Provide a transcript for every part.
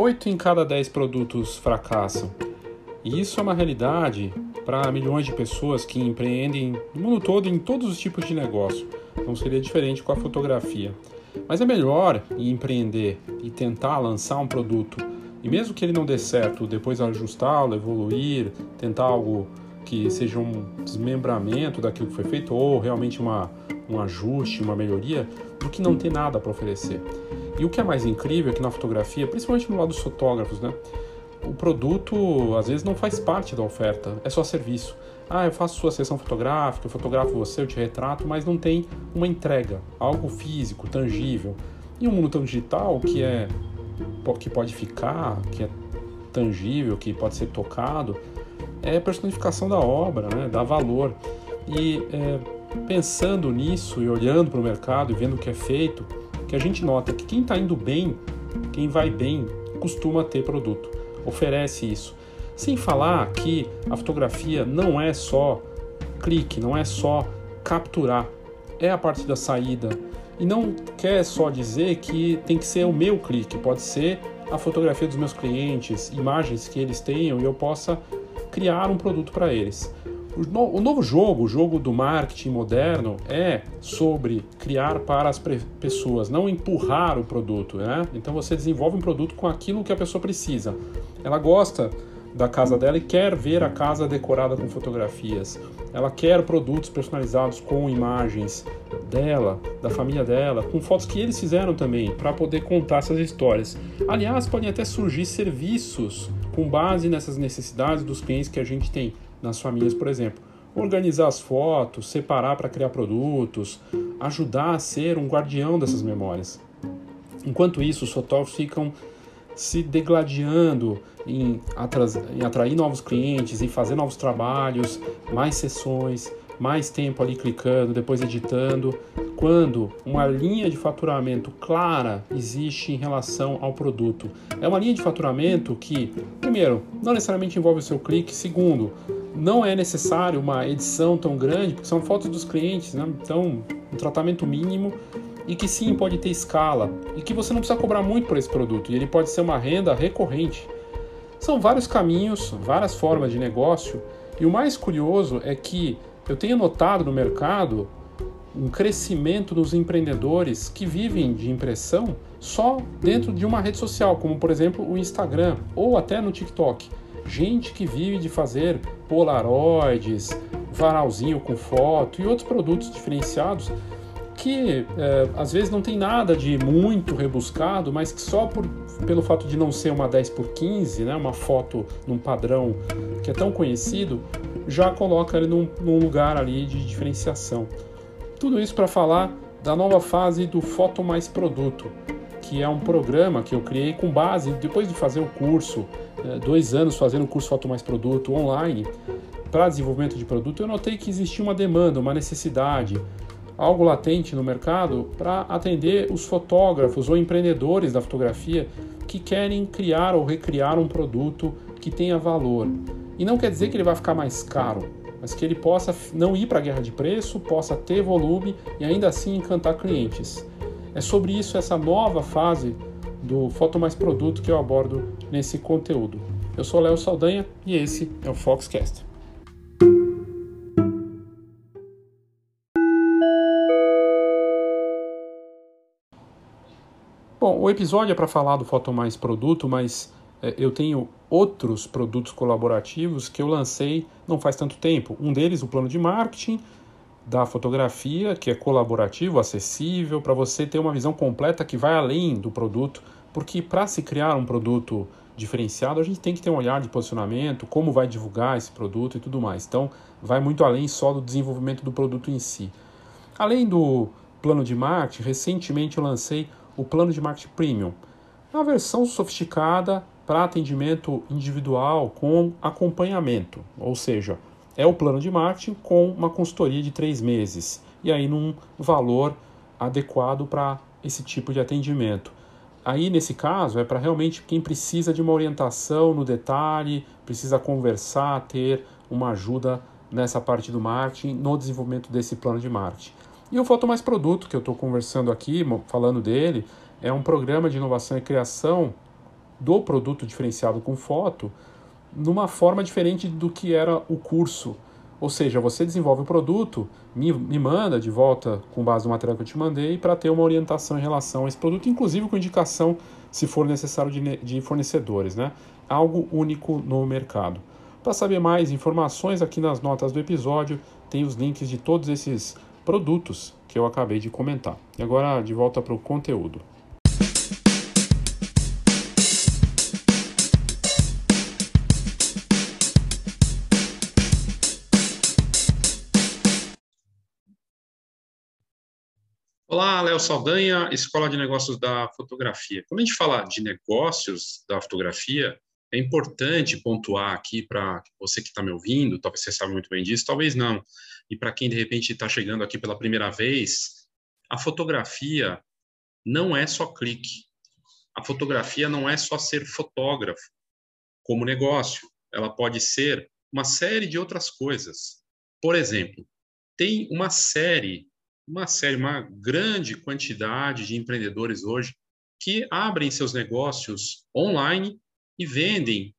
8 em cada 10 produtos fracassam. E isso é uma realidade para milhões de pessoas que empreendem no mundo todo em todos os tipos de negócio. Não seria diferente com a fotografia. Mas é melhor empreender e tentar lançar um produto e mesmo que ele não dê certo, depois ajustá-lo, evoluir, tentar algo que seja um desmembramento daquilo que foi feito ou realmente uma, um ajuste, uma melhoria, do que não ter nada para oferecer. E o que é mais incrível é que na fotografia, principalmente no lado dos fotógrafos, né, o produto às vezes não faz parte da oferta, é só serviço. Ah, eu faço sua sessão fotográfica, eu fotografo você, eu te retrato, mas não tem uma entrega, algo físico, tangível. E um mundo tão digital que é que pode ficar, que é tangível, que pode ser tocado, é a personificação da obra, né? dá valor. E é, pensando nisso e olhando para o mercado e vendo o que é feito, que a gente nota que quem está indo bem, quem vai bem, costuma ter produto, oferece isso. Sem falar que a fotografia não é só clique, não é só capturar, é a parte da saída, e não quer só dizer que tem que ser o meu clique, pode ser a fotografia dos meus clientes, imagens que eles tenham e eu possa criar um produto para eles. O novo jogo, o jogo do marketing moderno, é sobre criar para as pessoas, não empurrar o produto. Né? Então você desenvolve um produto com aquilo que a pessoa precisa. Ela gosta da casa dela e quer ver a casa decorada com fotografias. Ela quer produtos personalizados com imagens dela, da família dela, com fotos que eles fizeram também, para poder contar essas histórias. Aliás, podem até surgir serviços com base nessas necessidades dos clientes que a gente tem nas famílias, por exemplo. Organizar as fotos, separar para criar produtos, ajudar a ser um guardião dessas memórias. Enquanto isso, os fotógrafos ficam se degladiando em, em atrair novos clientes, em fazer novos trabalhos, mais sessões, mais tempo ali clicando, depois editando, quando uma linha de faturamento clara existe em relação ao produto. É uma linha de faturamento que, primeiro, não necessariamente envolve o seu clique, segundo, não é necessário uma edição tão grande, porque são fotos dos clientes, né? então um tratamento mínimo e que sim pode ter escala e que você não precisa cobrar muito por esse produto e ele pode ser uma renda recorrente. São vários caminhos, várias formas de negócio e o mais curioso é que eu tenho notado no mercado um crescimento dos empreendedores que vivem de impressão só dentro de uma rede social, como por exemplo o Instagram ou até no TikTok. Gente que vive de fazer polaroids, varalzinho com foto e outros produtos diferenciados que é, às vezes não tem nada de muito rebuscado, mas que só por, pelo fato de não ser uma 10 por 15, né, uma foto num padrão que é tão conhecido, já coloca ele num, num lugar ali de diferenciação. Tudo isso para falar da nova fase do Foto Mais Produto, que é um programa que eu criei com base, depois de fazer o curso, dois anos fazendo o curso Foto Mais Produto online, para desenvolvimento de produto, eu notei que existia uma demanda, uma necessidade algo latente no mercado para atender os fotógrafos ou empreendedores da fotografia que querem criar ou recriar um produto que tenha valor. E não quer dizer que ele vai ficar mais caro, mas que ele possa não ir para a guerra de preço, possa ter volume e ainda assim encantar clientes. É sobre isso essa nova fase do Foto Mais Produto que eu abordo nesse conteúdo. Eu sou Léo Saldanha e esse é o Foxcast. Bom, o episódio é para falar do Foto Mais Produto, mas é, eu tenho outros produtos colaborativos que eu lancei não faz tanto tempo. Um deles, o plano de marketing da fotografia, que é colaborativo, acessível, para você ter uma visão completa que vai além do produto, porque para se criar um produto diferenciado, a gente tem que ter um olhar de posicionamento, como vai divulgar esse produto e tudo mais. Então, vai muito além só do desenvolvimento do produto em si. Além do plano de marketing, recentemente eu lancei o plano de marketing premium. É uma versão sofisticada para atendimento individual com acompanhamento, ou seja, é o plano de marketing com uma consultoria de três meses e aí num valor adequado para esse tipo de atendimento. Aí, nesse caso, é para realmente quem precisa de uma orientação no detalhe, precisa conversar, ter uma ajuda nessa parte do marketing, no desenvolvimento desse plano de marketing. E o Foto Mais Produto, que eu estou conversando aqui, falando dele, é um programa de inovação e criação do produto diferenciado com foto numa forma diferente do que era o curso. Ou seja, você desenvolve o produto, me, me manda de volta com base no material que eu te mandei para ter uma orientação em relação a esse produto, inclusive com indicação, se for necessário, de, de fornecedores. Né? Algo único no mercado. Para saber mais informações, aqui nas notas do episódio tem os links de todos esses produtos que eu acabei de comentar. E agora de volta para o conteúdo. Olá, Léo Saldanha, Escola de Negócios da Fotografia. Quando a gente fala de negócios da fotografia, é importante pontuar aqui para você que está me ouvindo, talvez você saiba muito bem disso, talvez não, e para quem de repente está chegando aqui pela primeira vez, a fotografia não é só clique. A fotografia não é só ser fotógrafo como negócio. Ela pode ser uma série de outras coisas. Por exemplo, tem uma série uma série, uma grande quantidade de empreendedores hoje que abrem seus negócios online e vendem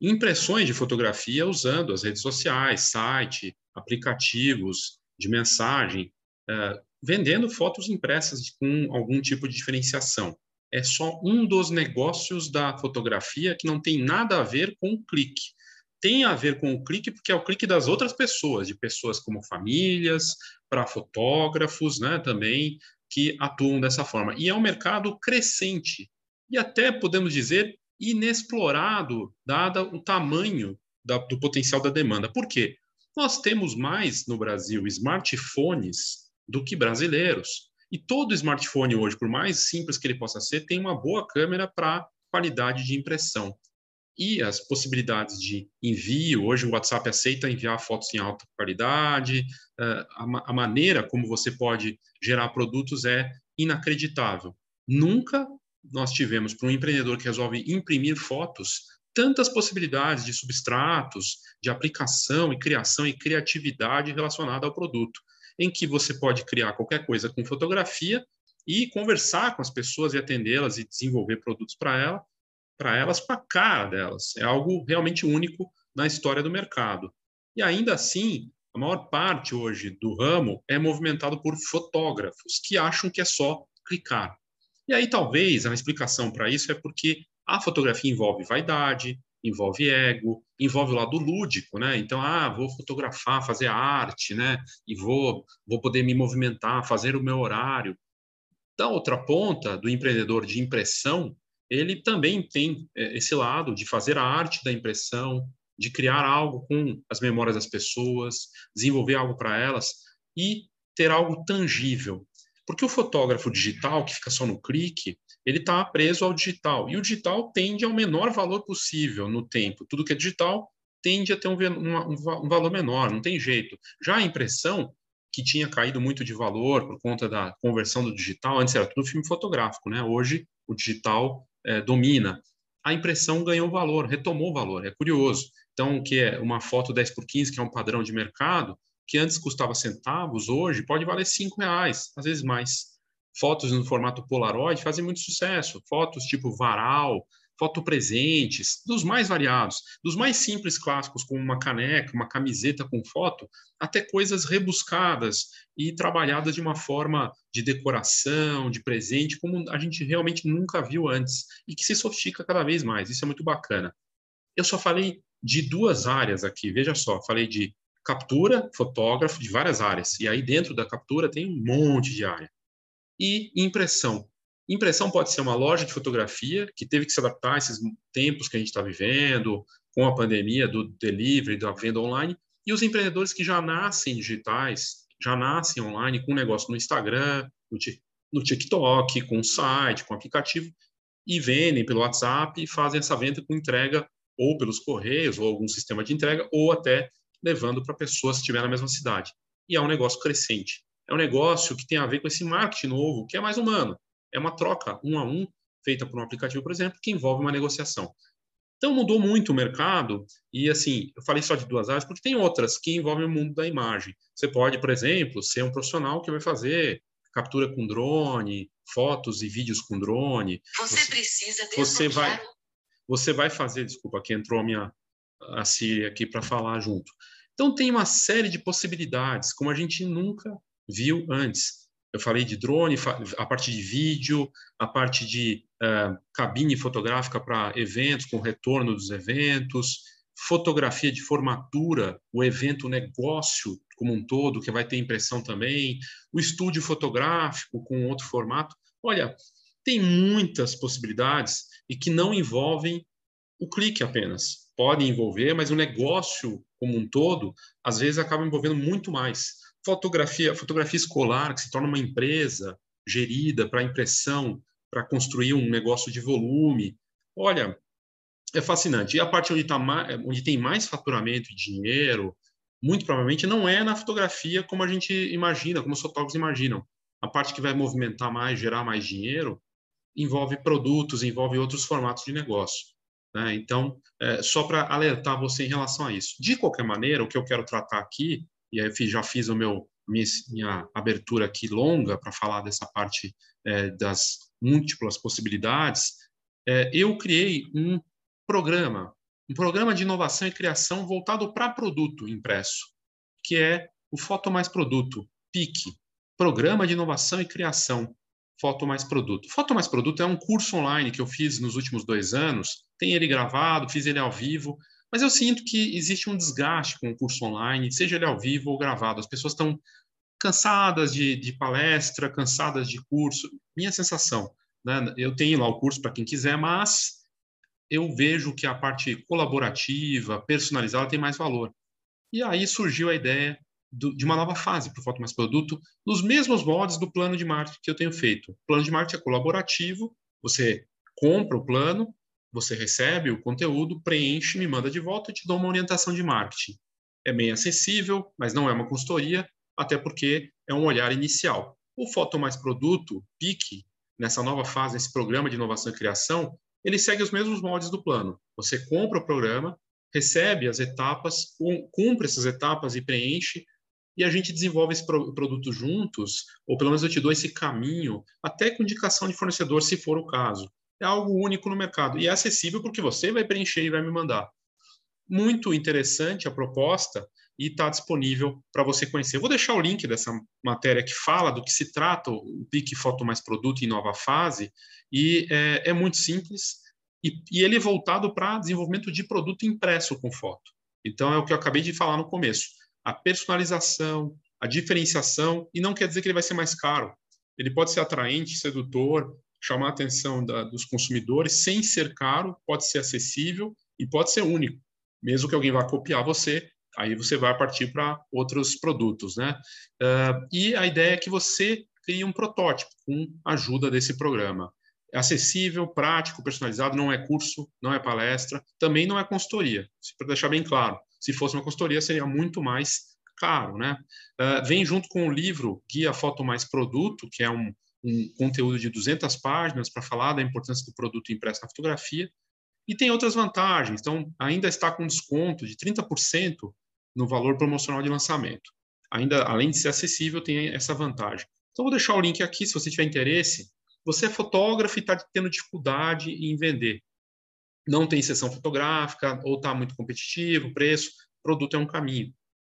impressões de fotografia usando as redes sociais, site, aplicativos de mensagem, uh, vendendo fotos impressas com algum tipo de diferenciação. É só um dos negócios da fotografia que não tem nada a ver com o clique tem a ver com o clique, porque é o clique das outras pessoas, de pessoas como famílias, para fotógrafos, né, também, que atuam dessa forma. E é um mercado crescente e até podemos dizer inexplorado, dada o tamanho da, do potencial da demanda. Por quê? Nós temos mais no Brasil smartphones do que brasileiros. E todo smartphone hoje, por mais simples que ele possa ser, tem uma boa câmera para qualidade de impressão e as possibilidades de envio. Hoje o WhatsApp aceita enviar fotos em alta qualidade, eh, a, maneira como você pode gerar produtos é inacreditável. Nunca nós tivemos para um empreendedor que resolve imprimir fotos tantas possibilidades de substratos, de aplicação e criação e criatividade relacionada ao produto, em que você pode criar qualquer coisa com fotografia e conversar com as pessoas e atendê-las e desenvolver produtos para ela para elas, para a cara delas. É algo realmente único na história do mercado. E ainda assim, a maior parte hoje do ramo é movimentado por fotógrafos que acham que é só clicar. E aí talvez a explicação para isso é porque a fotografia envolve vaidade, envolve ego, envolve o lado lúdico, né? Então, ah, vou fotografar, fazer arte, né? E vou, vou poder me movimentar, fazer o meu horário. Da outra ponta, do empreendedor de impressão, ele também tem é, esse lado de fazer a arte da impressão, de criar algo com as memórias das pessoas, desenvolver algo para elas e ter algo tangível. Porque o fotógrafo digital, que fica só no clique, ele está preso ao digital. E o digital tende ao menor valor possível no tempo. Tudo que é digital tende a ter um, um, um valor menor, não tem jeito. Já a impressão, que tinha caído muito de valor por conta da conversão do digital, antes era tudo filme fotográfico, né? Hoje o digital é, domina, a impressão ganhou valor, retomou valor. É curioso. Então, que é uma foto 10 por 15, que é um padrão de mercado, que antes custava centavos, hoje pode valer 5 reais, às vezes mais. Fotos no formato Polaroid fazem muito sucesso. Fotos tipo varal, fotopresentes, dos mais variados, dos mais simples clássicos, como uma caneca, uma camiseta com foto, até coisas rebuscadas e trabalhadas de uma forma de decoração, de presente, como a gente realmente nunca viu antes e que se sofistica cada vez mais. Isso é muito bacana. Eu só falei de duas áreas aqui, veja só, falei de captura, fotógrafo, de várias áreas, e aí dentro da captura tem um monte de área. E impressão, Impressão pode ser uma loja de fotografia que teve que se adaptar a esses tempos que a gente está vivendo, com a pandemia do delivery, da venda online, e os empreendedores que já nascem digitais, já nascem online com um negócio no Instagram, no TikTok, com site, com aplicativo, e vendem pelo WhatsApp e fazem essa venda com entrega ou pelos correios, ou algum sistema de entrega, ou até levando para pessoas que estiver na mesma cidade. E é um negócio crescente. É um negócio que tem a ver com esse marketing novo, que é mais humano é uma troca um a um feita por um aplicativo, por exemplo, que envolve uma negociação. Então mudou muito o mercado e assim, eu falei só de duas áreas porque tem outras que envolvem o mundo da imagem. Você pode, por exemplo, ser um profissional que vai fazer captura com drone, fotos e vídeos com drone. Você, você precisa você vai você vai fazer, desculpa, que entrou a minha a Siri aqui para falar junto. Então tem uma série de possibilidades, como a gente nunca viu antes. Eu falei de drone, a parte de vídeo, a parte de uh, cabine fotográfica para eventos, com retorno dos eventos, fotografia de formatura, o evento o negócio como um todo, que vai ter impressão também, o estúdio fotográfico com outro formato. Olha, tem muitas possibilidades e que não envolvem o clique apenas. Podem envolver, mas o negócio como um todo, às vezes acaba envolvendo muito mais. Fotografia, fotografia escolar, que se torna uma empresa gerida para impressão, para construir um negócio de volume. Olha, é fascinante. E a parte onde, tá onde tem mais faturamento e dinheiro, muito provavelmente não é na fotografia como a gente imagina, como os fotógrafos imaginam. A parte que vai movimentar mais, gerar mais dinheiro, envolve produtos, envolve outros formatos de negócio. Né? Então, é, só para alertar você em relação a isso. De qualquer maneira, o que eu quero tratar aqui, e aí já fiz o meu minha, minha abertura aqui longa para falar dessa parte é, das múltiplas possibilidades, é, eu criei um programa, um programa de inovação e criação voltado para produto impresso, que é o Foto Mais Produto, PIC, Programa de Inovação e Criação Foto Mais Produto. Foto Mais Produto é um curso online que eu fiz nos últimos dois anos, tem ele gravado, fiz ele ao vivo, mas eu sinto que existe um desgaste com o curso online, seja ele ao vivo ou gravado. As pessoas estão cansadas de, de palestra, cansadas de curso. Minha sensação, né? eu tenho lá o curso para quem quiser, mas eu vejo que a parte colaborativa, personalizada, tem mais valor. E aí surgiu a ideia do, de uma nova fase para o Foto Mais Produto, nos mesmos moldes do plano de marketing que eu tenho feito. O plano de marketing é colaborativo, você compra o plano, você recebe o conteúdo, preenche, me manda de volta e te dou uma orientação de marketing. É bem acessível, mas não é uma consultoria, até porque é um olhar inicial. O Foto Mais Produto, PIC, nessa nova fase, esse programa de inovação e criação, ele segue os mesmos moldes do plano. Você compra o programa, recebe as etapas, cumpre essas etapas e preenche, e a gente desenvolve esse produto juntos, ou pelo menos eu te dou esse caminho, até com indicação de fornecedor, se for o caso. É algo único no mercado e é acessível porque você vai preencher e vai me mandar. Muito interessante a proposta e está disponível para você conhecer. Eu vou deixar o link dessa matéria que fala do que se trata o PIC Foto Mais Produto em nova fase, e é, é muito simples, e, e ele é voltado para desenvolvimento de produto impresso com foto. Então, é o que eu acabei de falar no começo. A personalização, a diferenciação, e não quer dizer que ele vai ser mais caro. Ele pode ser atraente, sedutor, chamar a atenção da, dos consumidores sem ser caro, pode ser acessível e pode ser único. Mesmo que alguém vá copiar você, aí você vai partir para outros produtos, né? Uh, e a ideia é que você crie um protótipo com a ajuda desse programa. É acessível, prático, personalizado, não é curso, não é palestra, também não é consultoria, para deixar bem claro. Se fosse uma consultoria, seria muito mais caro, né? Uh, vem junto com o livro Guia Foto Mais Produto, que é um, um conteúdo de 200 páginas para falar da importância do produto impresso na fotografia, e tem outras vantagens. Então, ainda está com desconto de 30% no valor promocional de lançamento. Ainda, além de ser acessível, tem essa vantagem. Então, vou deixar o link aqui, se você tiver interesse. Você é fotógrafo e está tendo dificuldade em vender. Não tem sessão fotográfica, ou está muito competitivo, preço. Produto é um caminho.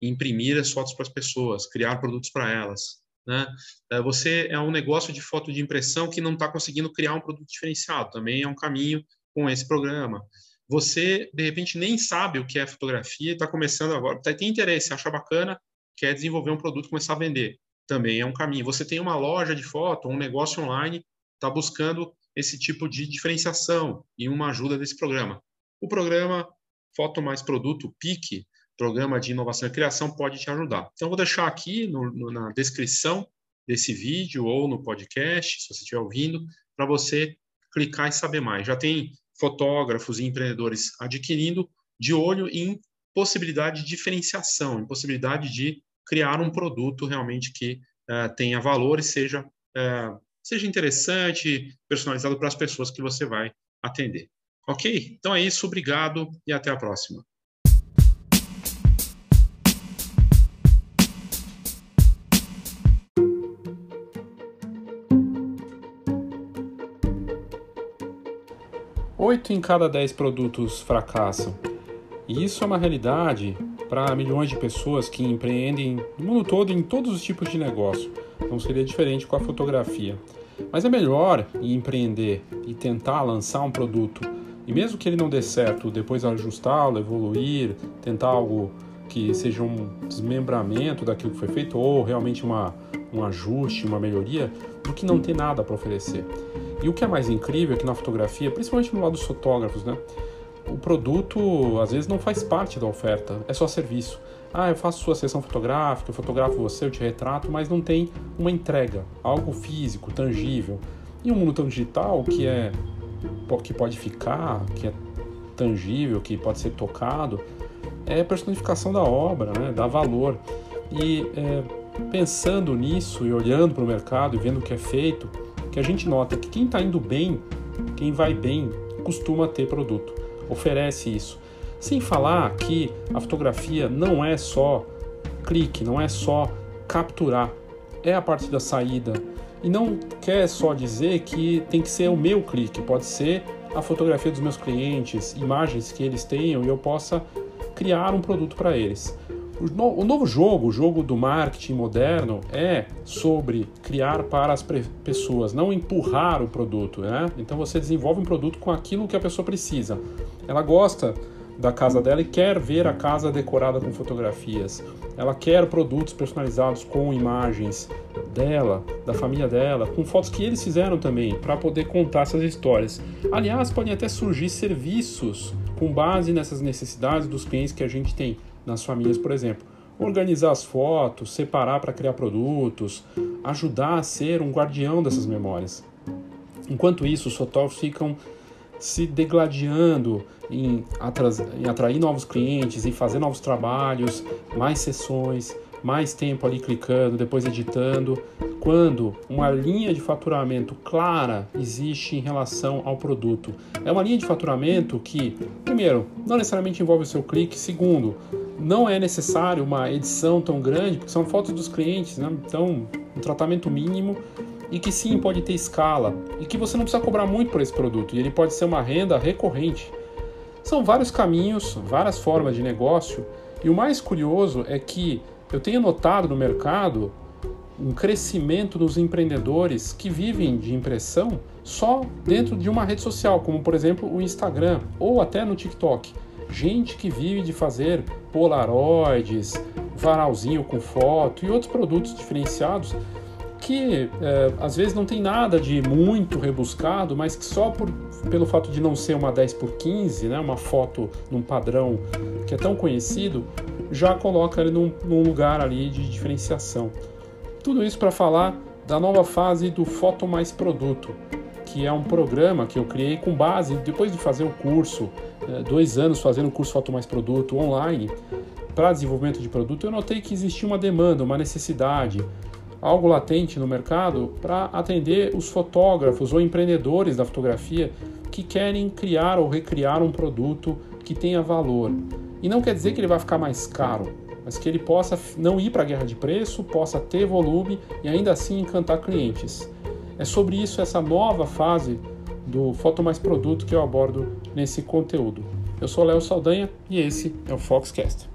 Imprimir as fotos para as pessoas, criar produtos para elas. Né? É, você é um negócio de foto de impressão que não está conseguindo criar um produto diferenciado. Também é um caminho com esse programa. Você, de repente, nem sabe o que é fotografia, está começando agora, tá, tem interesse, acha bacana, quer desenvolver um produto, começar a vender. Também é um caminho. Você tem uma loja de foto, um negócio online, está buscando esse tipo de diferenciação e uma ajuda desse programa. O programa Foto Mais Produto, PIC, Programa de Inovação e Criação, pode te ajudar. Então, vou deixar aqui no, no, na descrição desse vídeo ou no podcast, se você estiver ouvindo, para você clicar e saber mais. Já tem fotógrafos e empreendedores adquirindo de olho em possibilidade de diferenciação, em possibilidade de criar um produto realmente que uh, tenha valor e seja, uh, seja interessante, personalizado para as pessoas que você vai atender. Ok? Então é isso, obrigado e até a próxima. 8 em cada 10 produtos fracassam. E isso é uma realidade para milhões de pessoas que empreendem no mundo todo em todos os tipos de negócio. Não seria diferente com a fotografia. Mas é melhor empreender e tentar lançar um produto e mesmo que ele não dê certo, depois ajustá-lo, evoluir, tentar algo que seja um desmembramento daquilo que foi feito ou realmente uma, um ajuste, uma melhoria, do que não ter nada para oferecer. E o que é mais incrível é que na fotografia, principalmente no lado dos fotógrafos, né, o produto às vezes não faz parte da oferta, é só serviço. Ah, eu faço sua sessão fotográfica, eu fotografo você, eu te retrato, mas não tem uma entrega, algo físico, tangível. E um mundo tão digital que é que pode ficar, que é tangível, que pode ser tocado, é a personificação da obra, né? dá valor. E é, pensando nisso e olhando para o mercado e vendo o que é feito, que a gente nota que quem está indo bem, quem vai bem, costuma ter produto, oferece isso. Sem falar que a fotografia não é só clique, não é só capturar, é a parte da saída, e não quer só dizer que tem que ser o meu clique, pode ser a fotografia dos meus clientes, imagens que eles tenham e eu possa criar um produto para eles. O novo jogo, o jogo do marketing moderno, é sobre criar para as pessoas, não empurrar o produto. Né? Então você desenvolve um produto com aquilo que a pessoa precisa. Ela gosta da casa dela e quer ver a casa decorada com fotografias. Ela quer produtos personalizados com imagens dela, da família dela, com fotos que eles fizeram também, para poder contar essas histórias. Aliás, podem até surgir serviços com base nessas necessidades dos clientes que a gente tem nas famílias, por exemplo. Organizar as fotos, separar para criar produtos, ajudar a ser um guardião dessas memórias. Enquanto isso, os fotógrafos ficam se degladiando em, em atrair novos clientes, em fazer novos trabalhos, mais sessões, mais tempo ali clicando, depois editando, quando uma linha de faturamento clara existe em relação ao produto. É uma linha de faturamento que, primeiro, não necessariamente envolve o seu clique, segundo, não é necessário uma edição tão grande, porque são fotos dos clientes, né? então um tratamento mínimo e que sim pode ter escala e que você não precisa cobrar muito por esse produto e ele pode ser uma renda recorrente. São vários caminhos, várias formas de negócio e o mais curioso é que eu tenho notado no mercado um crescimento dos empreendedores que vivem de impressão só dentro de uma rede social, como por exemplo o Instagram ou até no TikTok. Gente que vive de fazer polaroids, varalzinho com foto e outros produtos diferenciados que é, às vezes não tem nada de muito rebuscado, mas que só por, pelo fato de não ser uma 10 por 15, né, uma foto num padrão que é tão conhecido, já coloca ele num, num lugar ali de diferenciação. Tudo isso para falar da nova fase do Foto Mais Produto, que é um programa que eu criei com base, depois de fazer o curso, dois anos fazendo o curso Foto Mais Produto online, para desenvolvimento de produto, eu notei que existia uma demanda, uma necessidade algo latente no mercado para atender os fotógrafos ou empreendedores da fotografia que querem criar ou recriar um produto que tenha valor. E não quer dizer que ele vai ficar mais caro, mas que ele possa não ir para a guerra de preço, possa ter volume e ainda assim encantar clientes. É sobre isso essa nova fase do Foto Mais Produto que eu abordo nesse conteúdo. Eu sou Léo Saldanha e esse é o Foxcast.